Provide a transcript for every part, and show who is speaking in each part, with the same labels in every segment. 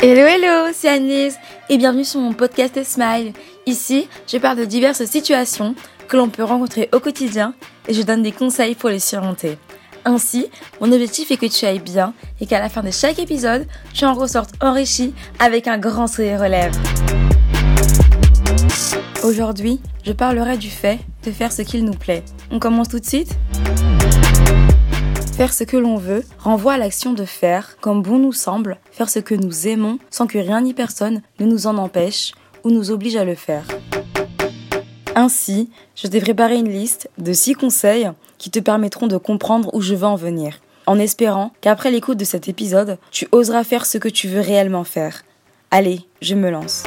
Speaker 1: Hello hello, c'est Agnès et bienvenue sur mon podcast Smile. Ici, je parle de diverses situations que l'on peut rencontrer au quotidien et je donne des conseils pour les surmonter. Ainsi, mon objectif est que tu ailles bien et qu'à la fin de chaque épisode, tu en ressortes enrichi avec un grand sourire aux lèvres. Aujourd'hui, je parlerai du fait de faire ce qu'il nous plaît. On commence tout de suite? Faire ce que l'on veut renvoie à l'action de faire comme bon nous semble, faire ce que nous aimons sans que rien ni personne ne nous en empêche ou nous oblige à le faire. Ainsi, je t'ai préparé une liste de 6 conseils qui te permettront de comprendre où je veux en venir, en espérant qu'après l'écoute de cet épisode, tu oseras faire ce que tu veux réellement faire. Allez, je me lance.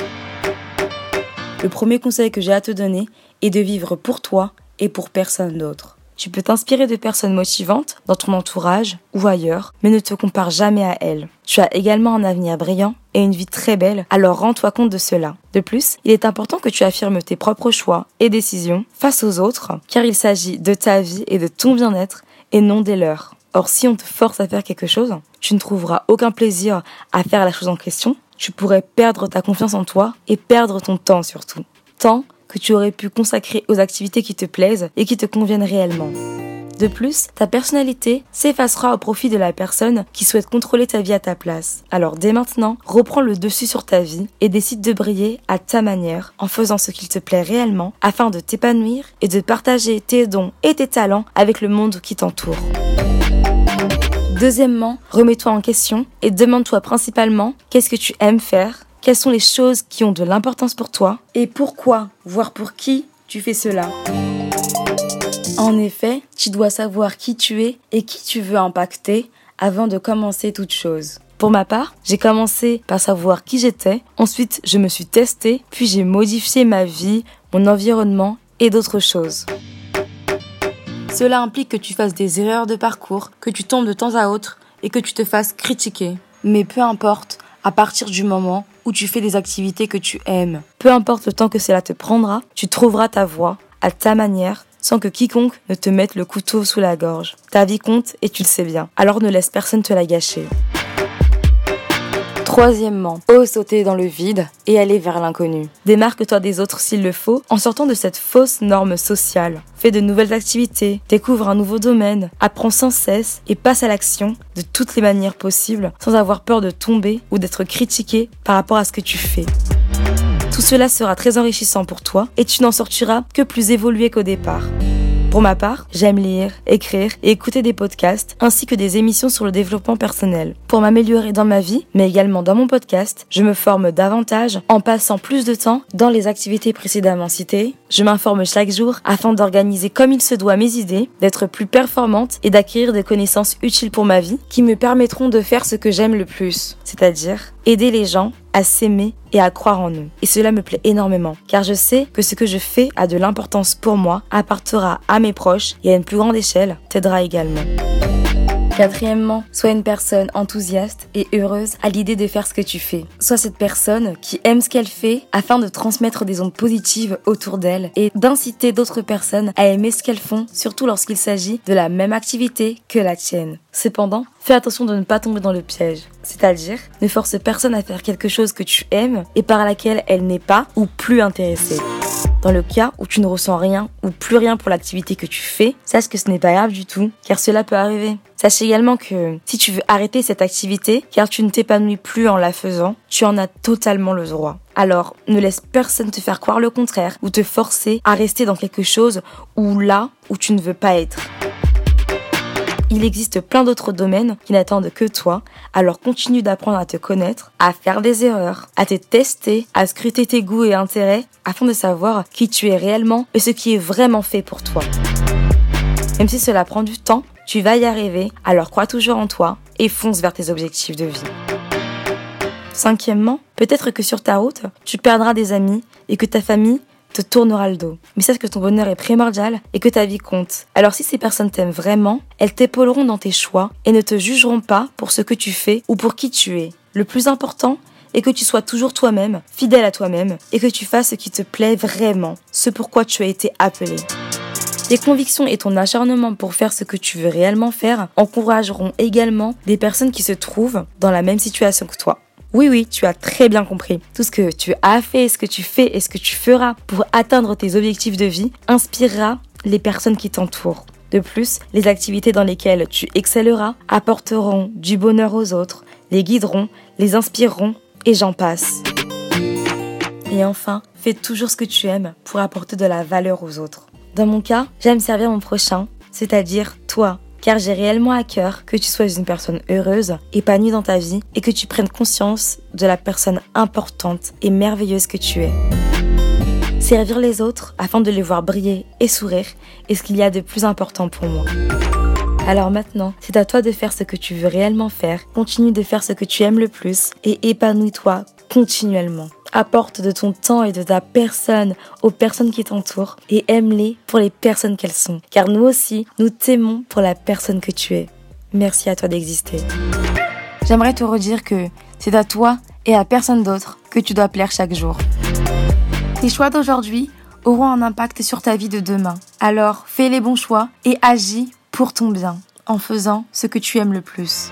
Speaker 1: Le premier conseil que j'ai à te donner est de vivre pour toi et pour personne d'autre. Tu peux t'inspirer de personnes motivantes dans ton entourage ou ailleurs, mais ne te compare jamais à elles. Tu as également un avenir brillant et une vie très belle, alors rends-toi compte de cela. De plus, il est important que tu affirmes tes propres choix et décisions face aux autres, car il s'agit de ta vie et de ton bien-être et non des leurs. Or, si on te force à faire quelque chose, tu ne trouveras aucun plaisir à faire la chose en question, tu pourrais perdre ta confiance en toi et perdre ton temps surtout. Temps que tu aurais pu consacrer aux activités qui te plaisent et qui te conviennent réellement. De plus, ta personnalité s'effacera au profit de la personne qui souhaite contrôler ta vie à ta place. Alors dès maintenant, reprends le dessus sur ta vie et décide de briller à ta manière en faisant ce qu'il te plaît réellement afin de t'épanouir et de partager tes dons et tes talents avec le monde qui t'entoure. Deuxièmement, remets-toi en question et demande-toi principalement qu'est-ce que tu aimes faire quelles sont les choses qui ont de l'importance pour toi et pourquoi, voire pour qui tu fais cela? En effet, tu dois savoir qui tu es et qui tu veux impacter avant de commencer toute chose. Pour ma part, j'ai commencé par savoir qui j'étais, ensuite je me suis testée, puis j'ai modifié ma vie, mon environnement et d'autres choses. Cela implique que tu fasses des erreurs de parcours, que tu tombes de temps à autre et que tu te fasses critiquer. Mais peu importe, à partir du moment où tu fais des activités que tu aimes. Peu importe le temps que cela te prendra, tu trouveras ta voie, à ta manière, sans que quiconque ne te mette le couteau sous la gorge. Ta vie compte et tu le sais bien. Alors ne laisse personne te la gâcher. Troisièmement, ose sauter dans le vide et aller vers l'inconnu. Démarque-toi des autres s'il le faut en sortant de cette fausse norme sociale. Fais de nouvelles activités, découvre un nouveau domaine, apprends sans cesse et passe à l'action de toutes les manières possibles sans avoir peur de tomber ou d'être critiqué par rapport à ce que tu fais. Tout cela sera très enrichissant pour toi et tu n'en sortiras que plus évolué qu'au départ. Pour ma part, j'aime lire, écrire et écouter des podcasts ainsi que des émissions sur le développement personnel. Pour m'améliorer dans ma vie, mais également dans mon podcast, je me forme davantage en passant plus de temps dans les activités précédemment citées. Je m'informe chaque jour afin d'organiser comme il se doit mes idées, d'être plus performante et d'acquérir des connaissances utiles pour ma vie qui me permettront de faire ce que j'aime le plus, c'est-à-dire aider les gens à s'aimer et à croire en nous. Et cela me plaît énormément, car je sais que ce que je fais a de l'importance pour moi, apportera à mes proches et à une plus grande échelle t'aidera également. Quatrièmement, sois une personne enthousiaste et heureuse à l'idée de faire ce que tu fais. Sois cette personne qui aime ce qu'elle fait afin de transmettre des ondes positives autour d'elle et d'inciter d'autres personnes à aimer ce qu'elles font, surtout lorsqu'il s'agit de la même activité que la tienne. Cependant, fais attention de ne pas tomber dans le piège. C'est-à-dire, ne force personne à faire quelque chose que tu aimes et par laquelle elle n'est pas ou plus intéressée. Dans le cas où tu ne ressens rien ou plus rien pour l'activité que tu fais, sache que ce n'est pas grave du tout, car cela peut arriver. Sache également que si tu veux arrêter cette activité, car tu ne t'épanouis plus en la faisant, tu en as totalement le droit. Alors, ne laisse personne te faire croire le contraire ou te forcer à rester dans quelque chose ou là où tu ne veux pas être. Il existe plein d'autres domaines qui n'attendent que toi, alors continue d'apprendre à te connaître, à faire des erreurs, à te tester, à scruter tes goûts et intérêts afin de savoir qui tu es réellement et ce qui est vraiment fait pour toi. Même si cela prend du temps, tu vas y arriver, alors crois toujours en toi et fonce vers tes objectifs de vie. Cinquièmement, peut-être que sur ta route, tu perdras des amis et que ta famille te tournera le dos. Mais sache que ton bonheur est primordial et que ta vie compte. Alors si ces personnes t'aiment vraiment, elles t'épauleront dans tes choix et ne te jugeront pas pour ce que tu fais ou pour qui tu es. Le plus important est que tu sois toujours toi-même, fidèle à toi-même, et que tu fasses ce qui te plaît vraiment, ce pourquoi tu as été appelé. Tes convictions et ton acharnement pour faire ce que tu veux réellement faire encourageront également des personnes qui se trouvent dans la même situation que toi. Oui, oui, tu as très bien compris. Tout ce que tu as fait, ce que tu fais et ce que tu feras pour atteindre tes objectifs de vie inspirera les personnes qui t'entourent. De plus, les activités dans lesquelles tu excelleras apporteront du bonheur aux autres, les guideront, les inspireront et j'en passe. Et enfin, fais toujours ce que tu aimes pour apporter de la valeur aux autres. Dans mon cas, j'aime servir mon prochain, c'est-à-dire toi, car j'ai réellement à cœur que tu sois une personne heureuse, épanouie dans ta vie et que tu prennes conscience de la personne importante et merveilleuse que tu es. Servir les autres afin de les voir briller et sourire est ce qu'il y a de plus important pour moi. Alors maintenant, c'est à toi de faire ce que tu veux réellement faire, continue de faire ce que tu aimes le plus et épanouis-toi continuellement. Apporte de ton temps et de ta personne aux personnes qui t'entourent et aime-les pour les personnes qu'elles sont. Car nous aussi, nous t'aimons pour la personne que tu es. Merci à toi d'exister. J'aimerais te redire que c'est à toi et à personne d'autre que tu dois plaire chaque jour. Tes choix d'aujourd'hui auront un impact sur ta vie de demain. Alors fais les bons choix et agis pour ton bien en faisant ce que tu aimes le plus.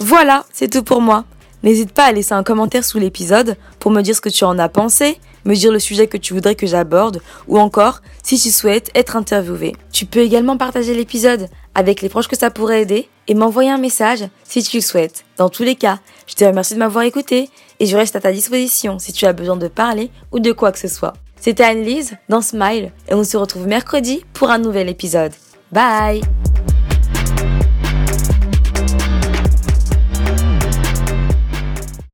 Speaker 1: Voilà, c'est tout pour moi. N'hésite pas à laisser un commentaire sous l'épisode pour me dire ce que tu en as pensé, me dire le sujet que tu voudrais que j'aborde, ou encore si tu souhaites être interviewé. Tu peux également partager l'épisode avec les proches que ça pourrait aider et m'envoyer un message si tu le souhaites. Dans tous les cas, je te remercie de m'avoir écouté et je reste à ta disposition si tu as besoin de parler ou de quoi que ce soit. C'était Anne-Lise dans Smile et on se retrouve mercredi pour un nouvel épisode. Bye